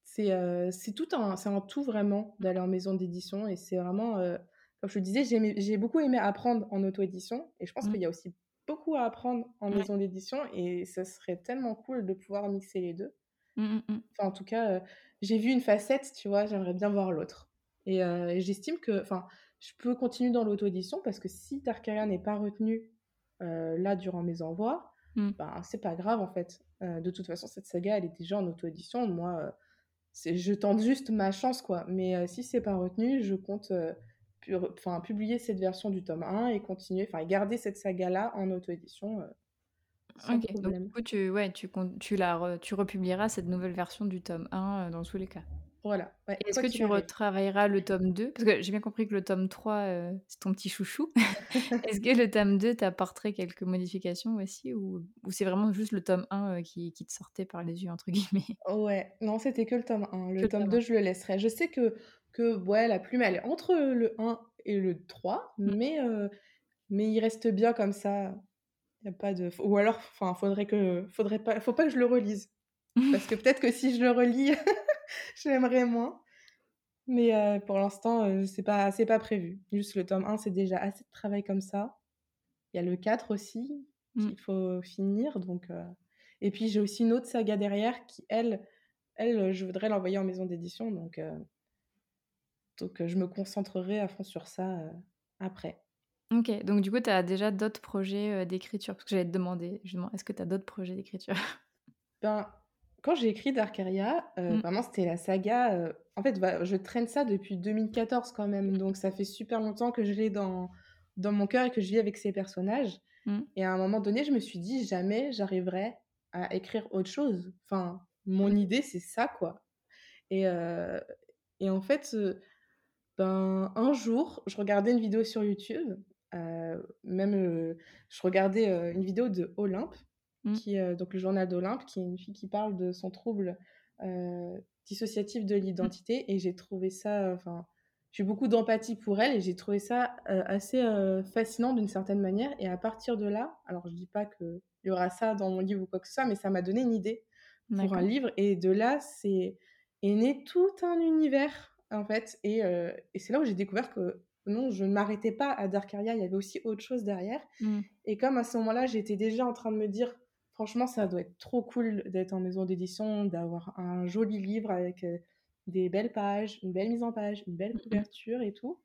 c'est tout un, c'est un tout vraiment d'aller en maison d'édition et c'est vraiment comme je le disais, j'ai beaucoup aimé apprendre en auto-édition et je pense mmh. qu'il y a aussi beaucoup à apprendre en maison d'édition et ça serait tellement cool de pouvoir mixer les deux. Mmh, mmh, enfin, en tout cas, euh, j'ai vu une facette, tu vois, j'aimerais bien voir l'autre. Et, euh, j'estime que, enfin, je peux continuer dans l'auto-édition parce que si Tarkaria n'est pas retenu euh, là durant mes envois, ben, c'est pas grave en fait. de toute façon, cette saga, elle est déjà en auto-édition. Moi, je tente juste ma chance, quoi. Mais si c'est pas retenu, je compte publier cette version du tome 1 et continuer, enfin, garder cette saga-là en auto-édition. Euh, ok, donc du coup, tu, ouais, tu, tu, la tu republieras cette nouvelle version du tome 1 euh, dans tous les cas. Voilà. Est-ce que tu retravailleras le tome 2 Parce que j'ai bien compris que le tome 3, euh, c'est ton petit chouchou. *laughs* Est-ce que le tome 2 t'apporterait quelques modifications aussi Ou, ou c'est vraiment juste le tome 1 qui, qui, te sortait par les yeux, entre guillemets? Ouais, non, c'était que le tome 1. Le, tome 2, je le laisserai. Je sais que que ouais, la plume, elle est entre le 1 et le 3, mmh. mais, mais il reste bien comme ça. Y a pas de... Ou alors, enfin, faudrait que... Faudrait pas... Faut pas que je le relise. Parce que peut-être que si je le relis, *laughs* j'aimerais moins. Mais pour l'instant, c'est pas, c'est pas prévu. Juste le tome 1, c'est déjà assez de travail comme ça. Il y a le 4 aussi mmh. qu'il faut finir. Donc, Et puis j'ai aussi une autre saga derrière qui, elle, elle je voudrais l'envoyer en maison d'édition. Donc donc, je me concentrerai à fond sur ça après. Ok, donc du coup, tu as déjà d'autres projets d'écriture? Parce que j'allais te demander, justement, est-ce que tu as d'autres projets d'écriture? Ben, quand j'ai écrit Darkaria, mmh. vraiment, c'était la saga. en fait, je traîne ça depuis 2014 quand même, donc ça fait super longtemps que je l'ai dans, dans mon cœur et que je vis avec ces personnages. Mmh. Et à un moment donné, je me suis dit, jamais j'arriverai à écrire autre chose. Enfin, mon idée, c'est ça, quoi. Et, et en fait, ben, un jour, je regardais une vidéo sur YouTube, euh, même euh, je regardais euh, une vidéo de Olympe, mmh. qui, donc le journal d'Olympe, qui est une fille qui parle de son trouble dissociatif de l'identité, et j'ai trouvé ça, enfin, j'ai beaucoup d'empathie pour elle, et j'ai trouvé ça assez fascinant d'une certaine manière, et à partir de là, alors je dis pas qu'il y aura ça dans mon livre ou quoi que ce soit, mais ça m'a donné une idée pour un livre, et de là, c'est est né tout un univers en fait. Et, et c'est là où j'ai découvert que non, je ne m'arrêtais pas à Darkaria, il y avait aussi autre chose derrière. Mmh. Et comme à ce moment-là, j'étais déjà en train de me dire, franchement, ça doit être trop cool d'être en maison d'édition, d'avoir un joli livre avec des belles pages, une belle mise en page, une belle couverture et tout,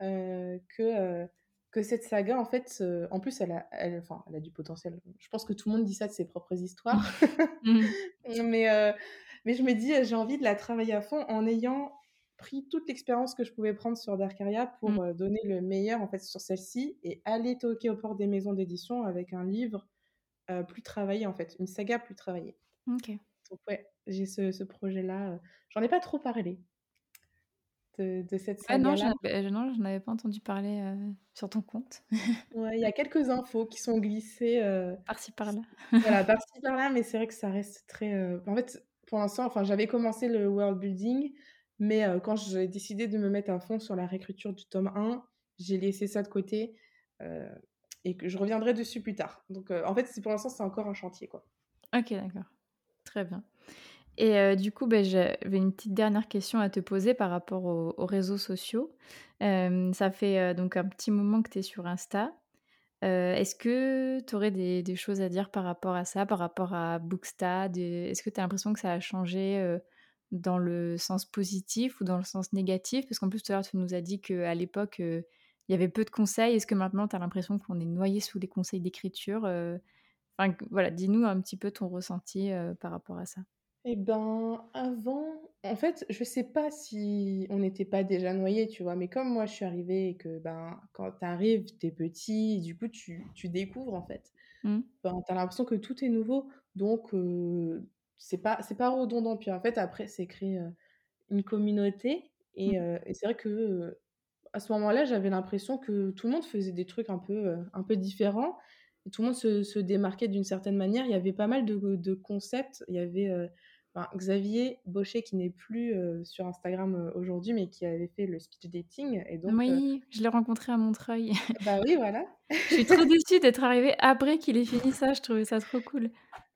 heu, que, heu, que cette saga en fait, en plus elle a elle enfin, elle a du potentiel. Je pense que tout le monde dit ça de ses propres histoires. *laughs* Mmh. *laughs* Mais, mais je me dis, j'ai envie de la travailler à fond en ayant pris toute l'expérience que je pouvais prendre sur Darkaria pour, heu, donner le meilleur en fait sur celle-ci et aller toquer aux portes des maisons d'édition avec un livre, heu, plus travaillé en fait, une saga plus travaillée. OK. Donc ouais, j'ai ce ce projet-là, heu, j'en ai pas trop parlé de de cette saga-là. j'en avais non, j'en avais pas entendu parler, sur ton compte. *laughs* Ouais, il y a quelques infos qui sont glissées, Par-ci par-là. voilà, *laughs* par-ci par-là, mais c'est vrai que ça reste très, en fait, pour l'instant, enfin, j'avais commencé le world building, mais quand j'ai décidé de me mettre à fond sur la réécriture du tome 1, j'ai laissé ça de côté, et que je reviendrai dessus plus tard. Donc heu, en fait, pour l'instant, c'est encore un chantier, quoi. OK, d'accord. Très bien et heu, du coup, beh, j'avais une petite dernière question à te poser par rapport aux aux réseaux sociaux. Hem, ça fait, donc un petit moment que tu es sur Insta. Est-ce que tu aurais des choses à dire par rapport à ça, par rapport à Booksta? Est-ce que tu as l'impression que ça a changé, dans le sens positif ou dans le sens négatif? Parce qu'en plus, tout à l'heure, tu nous as dit qu'à l'époque, il y avait peu de conseils. Est-ce que maintenant, tu as l'impression qu'on est noyé sous les conseils d'écriture? Heu, enfin, voilà, dis-nous un petit peu ton ressenti, heu, par rapport à ça. Et ben, avant, en fait, je sais pas si on n'était pas déjà noyés, tu vois? Mais comme moi, je suis arrivée et que, ben, quand tu arrives, tu es petit, du coup, tu tu découvres, en fait. Mmh. Ben, tu as l'impression que tout est nouveau, donc heu, c'est pas c'est pas redondant. Puis, en fait, après, c'est créer, heu, une communauté et Mmh. et c'est vrai que, à ce moment-là, j'avais l'impression que tout le monde faisait des trucs un peu, heu, un peu différents et tout le monde se se démarquait d'une certaine manière. Il y avait pas mal de de concepts. Il y avait, heu, ben, Xavier Baucher qui n'est plus, heu, sur Instagram, aujourd'hui, mais qui avait fait le speed dating et donc Moui, je l'ai rencontré à Montreuil. *laughs* bah, oui, voilà. *laughs* Je suis trop déçue d'être arrivée après qu'il ait fini ça, je trouvais ça trop cool.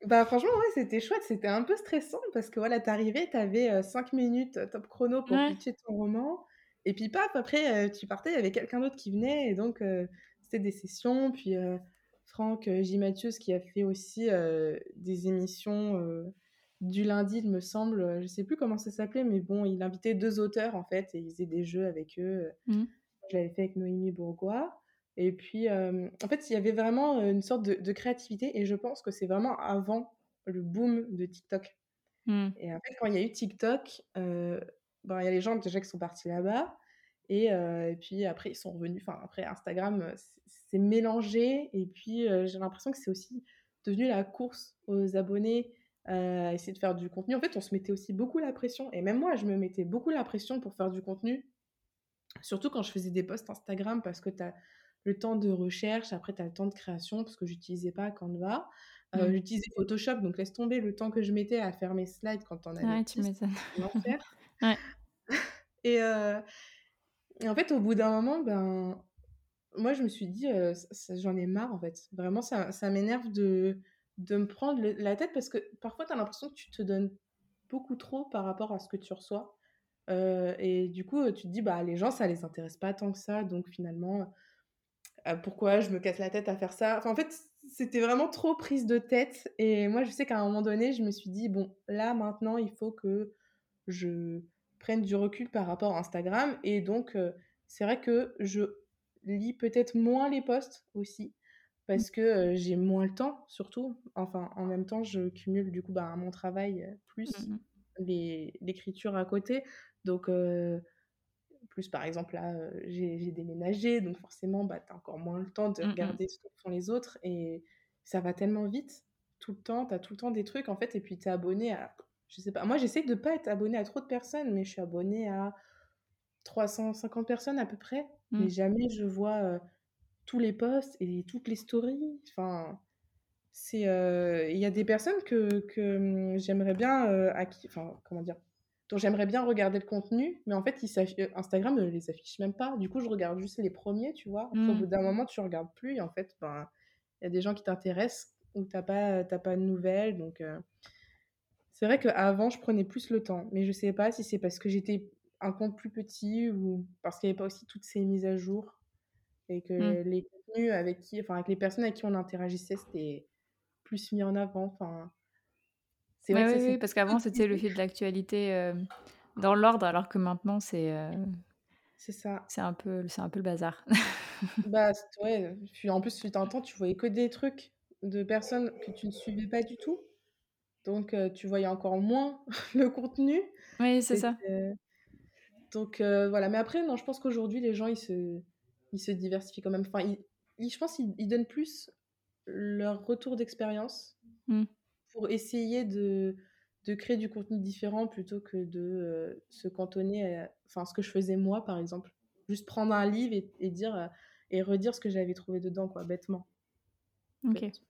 Bah, franchement, ouais, c'était chouette, c'était un peu stressant parce que voilà, tu arrivais, tu avais, heu, 5 minutes, top chrono pour Ouais. pitcher ton roman et puis paf, après, tu partais, il y avait quelqu'un d'autre qui venait et donc c'était des sessions. Puis, Franck, J. Mathieusz qui a fait aussi, des émissions, du lundi, il me semble, je sais plus comment ça s'appelait, mais bon, il invitait 2 auteurs, en fait et il faisait des jeux avec eux. Mmh. Je l'avais fait avec Noémie Bourgois et puis, en fait, il y avait vraiment, une sorte de de créativité et je pense que c'est vraiment avant le boom de TikTok Mmh. et en fait, quand il y a eu TikTok, ben, il y a les gens déjà qui sont partis là-bas. Et et puis après ils sont revenus. Enfin après Instagram, s'est s'est mélangé. Et puis, heu, j'ai l'impression que c'est aussi devenu la course aux abonnés, heu, à essayer de faire du contenu. En fait, on se mettait aussi beaucoup la pression. Et même moi, je me mettais beaucoup la pression pour faire du contenu. Surtout quand je faisais des posts Instagram parce que tu as le temps de recherche, après tu as le temps de création parce que j'utilisais pas Canva. Mmh. j'utilisais Photoshop, donc laisse tomber le temps que je mettais à faire mes slides quand tu en avais Ouais, tu 10, m'étonnes. Ouais. *laughs* et en fait, au bout d'un moment, ben, moi, je me suis dit, heu: «Ç ça j'en ai marre, en fait». Vraiment, ça ça m'énerve de de me prendre la tête parce que parfois, tu as l'impression que tu te donnes beaucoup trop par rapport à ce que tu reçois, heu et du coup, tu te dis: «Bah, les gens, ça les intéresse pas tant que ça, donc finalement, pourquoi je me casse la tête à faire ça? En fait, c'était vraiment trop prise de tête et moi, je sais qu'à un moment donné, je me suis dit: «Bon, là, maintenant, il faut que je prenne du recul par rapport à Instagram» et donc heu, c'est vrai que je lis peut-être moins les posts aussi Mmh. parce que, heu, j'ai moins le temps surtout. Enfin, en même temps, je cumule du coup, bah, mon travail, heu, Mmh plus mh. les l'écriture à côté donc plus, par exemple, là, j'ai déménagé, donc forcément, bah, tu as encore moins le temps de Mmh mh. regarder ce que font les autres et ça va tellement vite, tout le temps, tu as tout le temps des trucs, en fait et puis tu es abonné à je sais pas, moi, j'essaie de pas être abonnée à trop de personnes, mais je suis abonnée à 350 personnes à peu près, mais Mmh. jamais je vois, heu, tous les posts et toutes les stories. Enfin, c'est, heu, il y a des personnes que que, mmh, j'aimerais bien, qui enfin, comment dire? Dont j'aimerais bien regarder le contenu, mais en fait, ils Instagram ne les affiche même pas. Du coup, je regarde juste les premiers tu vois? Au bout d'un moment, tu regardes plus et en fait, ben, il y a des gens qui t'intéressent ou tu as pas as pas de nouvelles donc c'est vrai qu'avant, je prenais plus le temps, mais je sais pas si c'est parce que j'étais un compte plus petit ou parce qu'il y avait pas aussi toutes ces mises à jour et Mmh. que les contenus avec qui enfin, avec les personnes avec qui on interagissait, c'était plus mis en avant, enfin, c'est vrai Ouais, que oui, oui, parce qu'avant, c'était le fil d'actualité, hem, dans l'ordre, alors que maintenant, c'est, heu C'est ça. c'est un peu c'est un peu le bazar. Bah, *laughs* ouais, puis en plus, fut un temps, tu voyais que des trucs de personnes que tu ne suivais pas du tout. Donc tu voyais encore moins *laughs* le contenu. Oui, c'est ça. Donc voilà. Mais après, non, je pense qu'aujourd'hui, les gens, ils se ils se diversifient quand même. Enfin, ils ils je pense ils ils donnent plus leur retour d'expérience Mmh. pour essayer de de créer du contenu différent plutôt que de, se cantonner à enfin, ce que je faisais moi, par exemple. Juste prendre un livre et et dire, et redire ce que j'avais trouvé dedans, quoi, bêtement, en OK. fait.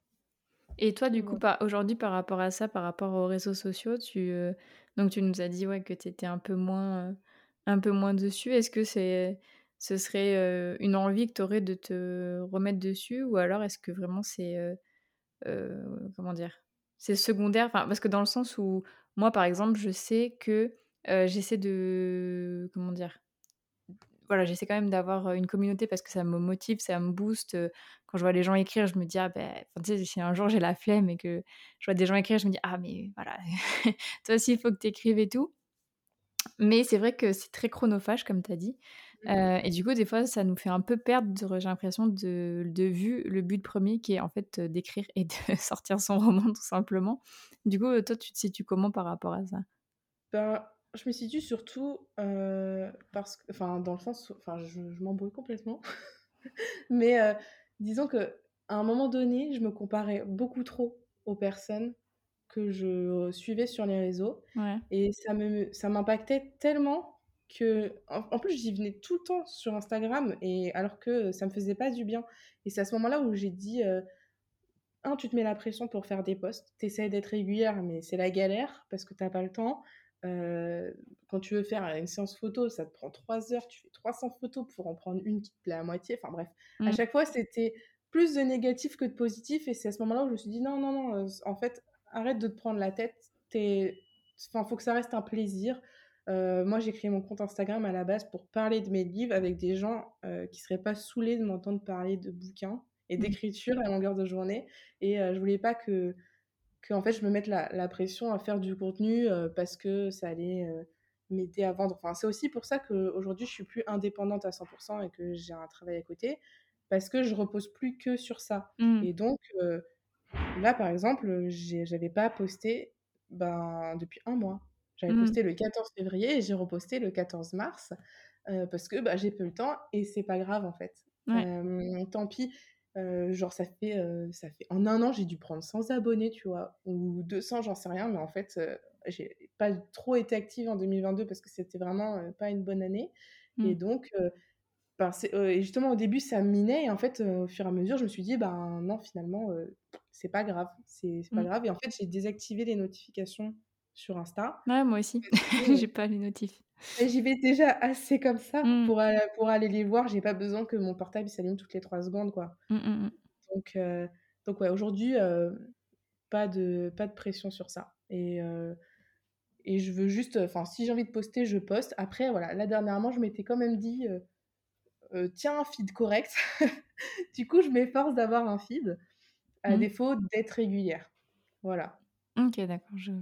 Et toi, du coup, Ouais. par aujourd'hui, par rapport à ça, par rapport aux réseaux sociaux, tu, heu donc tu nous as dit, ouais, que tu étais un peu moins, heu, un peu moins dessus. Est-ce que c'est ce serait, heu, une envie que tu aurais de te remettre dessus? Ou alors est-ce que vraiment c'est, comment dire? C'est secondaire? Enfin, parce que dans le sens où moi, par exemple, je sais que, j'essaie de comment dire? Voilà, j'essaie quand même d'avoir, une communauté parce que ça me motive, ça me booste, quand je vois les gens écrire, je me dis: «Ah beh» enfin, tu sais, si un jour j'ai la flemme et que je vois des gens écrire, je me dis: «Ah mais voilà, *laughs* toi aussi il faut que tu écrives et tout». Mais c'est vrai que c'est très chronophage comme tu as dit, Mmh et du coup, des fois, ça nous fait un peu perdre, j'ai l'impression, de de vue le but premier qui est en fait, d'écrire et de *laughs* sortir son roman tout simplement. Du coup, toi, tu te situes comment par rapport à ça? Ben, je me situe surtout, heu, parce que enfin, dans le sens enfin, je je m'embrouille complètement. *laughs* Mais, heu, disons qu'à un moment donné, je me comparais beaucoup trop aux personnes que je suivais sur les réseaux Ouais. et ça me ça m'impactait tellement qu'en en plus, j'y venais tout le temps sur Instagram et alors que ça me faisait pas du bien et c'est à ce moment-là où j'ai dit, «1 tu te mets la pression pour faire des posts, tu essaies d'être régulière mais c'est la galère parce que tu as pas le temps». Heu, quand tu veux faire une séance photo, ça te prend 3 heures, tu fais 300 photos pour en prendre 1 qui te plaît à moitié. Enfin bref, à Mmh. chaque fois, c'était plus de négatif que de positif et c'est à ce moment-là où je me suis dit: «Non, non, non, heu, s en fait, arrête de te prendre la tête, es enfin, faut que ça reste un plaisir». Heu, moi, j'ai créé mon compte Instagram à la base pour parler de mes livres avec des gens, qui seraient pas saoulés de m'entendre parler de bouquins et Mmh. d'écriture à longueur de journée et je voulais pas que qu'en fait, je me mette la la pression à faire du contenu, heu, parce que ça allait, heu, m'aider à vendre. Enfin, c'est aussi pour ça qu'aujourd'hui, je suis plus indépendante à 100% et que j'ai un travail à côté, parce que je repose plus que sur ça Mmh. et donc heu, là, par exemple, j'avais pas posté, ben, depuis 1 mois. J'avais Mmh. posté le 14 février et j'ai reposté le 14 mars, parce que, bah, j'ai peu le temps et c'est pas grave, en fait. Ouais. Tant pis, genre ça fait, ça fait en 1 an, j'ai dû prendre 100 abonnés, tu vois? Ou 200, j'en sais rien, mais en fait, heu, j'ai pas trop été active en 2022 parce que c'était vraiment, pas une bonne année et Mmh. donc ben, et justement au début ça minait et en fait, au fur et à mesure, je me suis dit: «Ben, non finalement, c'est pas grave, c'est pas Mmh. grave» et en fait, j'ai désactivé les notifications sur Insta Ouais, moi aussi, *laughs* j'ai pas les notifs. J'y vais déjà assez comme ça Mmh. pour, heu, pour aller les voir. J'ai pas besoin que mon portable, s'allume toutes les 3 secondes, quoi. Mmh, mmh mh. Donc heu, donc ouais, aujourd'hui, heu, pas de pas de pression sur ça et heu et je veux juste, enfin, si j'ai envie de poster, je poste. Après, voilà, là, dernièrement, je m'étais quand même dit, heu: «Tiens, un feed correct». *laughs* Du coup, je m'efforce d'avoir un feed, à Mmh. défaut d'être régulière. Voilà OK, d'accord, je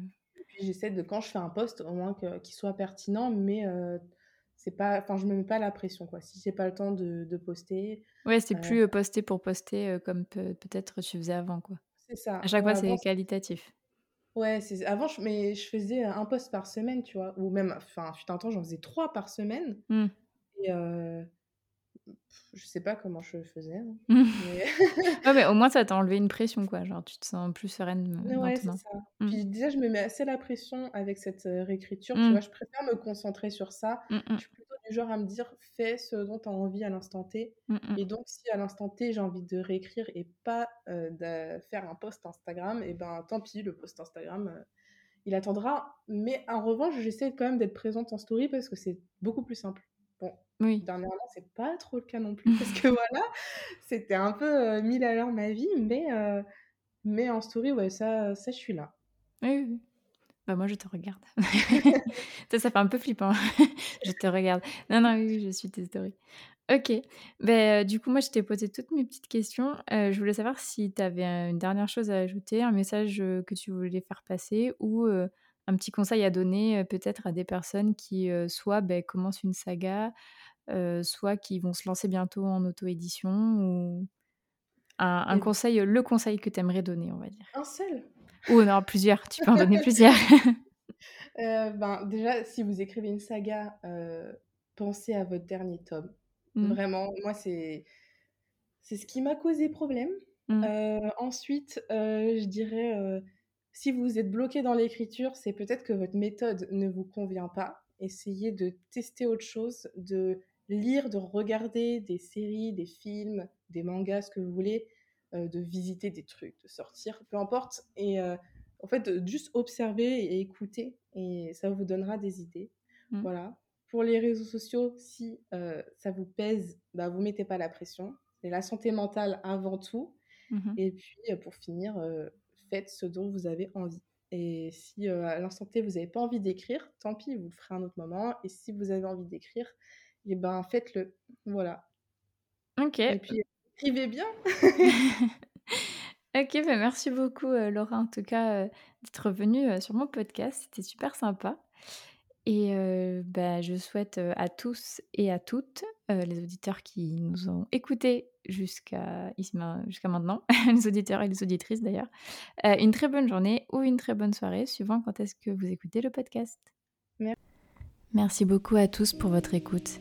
puis j'essaie de quand je fais un post, au moins que qu'il soit pertinent, mais heu, c'est pas enfin, je me mets pas la pression, quoi. Si j'ai pas le temps de de poster, Ouais, c'est heu plus, heu, poster pour poster, heu, comme peut peut-être tu faisais avant, quoi. c'est À ça. chaque Ouais, fois, c'est qualitatif. Ouais, c'est avant je mais je faisais, heu, 1 post par semaine, tu vois? Ou même enfin, fut un temps, j'en faisais 3 par semaine Mmh. et je sais pas comment je faisais, hein, *laughs* mais Ouais, *laughs* mais au moins ça t'a enlevé une pression, quoi, genre tu te sens plus sereine, heu, ouais, c'est maintenant. ça. Mmh. Puis déjà, je me mets assez la pression avec cette, réécriture, tu Mmh. vois? Je préfère me concentrer sur ça. Mmh Je suis plutôt du genre à me dire: «Fais ce dont tu as envie à l'instant T» et donc si à l'instant T, j'ai envie de réécrire et pas, de faire un post Instagram et ben, tant pis, le post Instagram, il attendra. Mais en revanche, j'essaie quand même d'être présente en story parce que c'est beaucoup plus simple. Oui. dernièrement, c'est pas trop le cas non plus parce que *laughs* voilà, c'était un peu, heu, 1000 à l'heure ma vie, mais heu, mais en story, ouais, ça ça, je suis là. Oui, oui. Bah, moi, je te regarde. *laughs* Ça, ça fait un peu flippant. *laughs* Je te regarde. Non, non, oui, oui, je suis tes stories. OK. Heu, du coup, moi, je t'ai posé toutes mes petites questions. Je voulais savoir si tu avais, une dernière chose à ajouter, un message, que tu voulais faire passer ou un petit conseil à donner peut-être à des personnes qui soit ben, commencent une saga, soit qui vont se lancer bientôt en auto-édition ou un, conseil, le conseil que tu aimerais donner, on va dire. Un seul? Ou non, plusieurs, tu peux en donner *laughs* plusieurs. ben, déjà, si vous écrivez une saga, pensez à votre dernier tome. Mmh. Vraiment, moi, c'est c'est ce qui m'a causé problème. Mmh. ensuite, je dirais, si vous êtes bloqué dans l'écriture, c'est peut-être que votre méthode ne vous convient pas. Essayez de tester autre chose, de lire, de regarder des séries, des films, des mangas, ce que vous voulez, de visiter des trucs, de sortir, peu importe. Et en fait, juste observer et écouter, et ça vous donnera des idées. Mmh. Voilà. Pour les réseaux sociaux, si ça vous pèse, bah, vous mettez pas la pression. C'est la santé mentale avant tout. Mmh et puis, pour finir, faites ce dont vous avez envie. Et si à l'instant T, vous n'avez pas envie d'écrire, tant pis, vous le ferez un autre moment. Et si vous avez envie d'écrire, et eh ben faites-le. Voilà. Ok. Et puis, écrivez bien. *laughs* *laughs* ok, bah, merci beaucoup, Laura, en tout cas, d'être venue sur mon podcast. C'était super sympa. Et bah, je souhaite à tous et à toutes, les auditeurs qui nous ont écoutés jusqu'à jusqu'à maintenant, *laughs* les auditeurs et les auditrices d'ailleurs, une très bonne journée ou une très bonne soirée, suivant quand est-ce que vous écoutez le podcast. Merci beaucoup à tous pour votre écoute.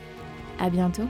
À bientôt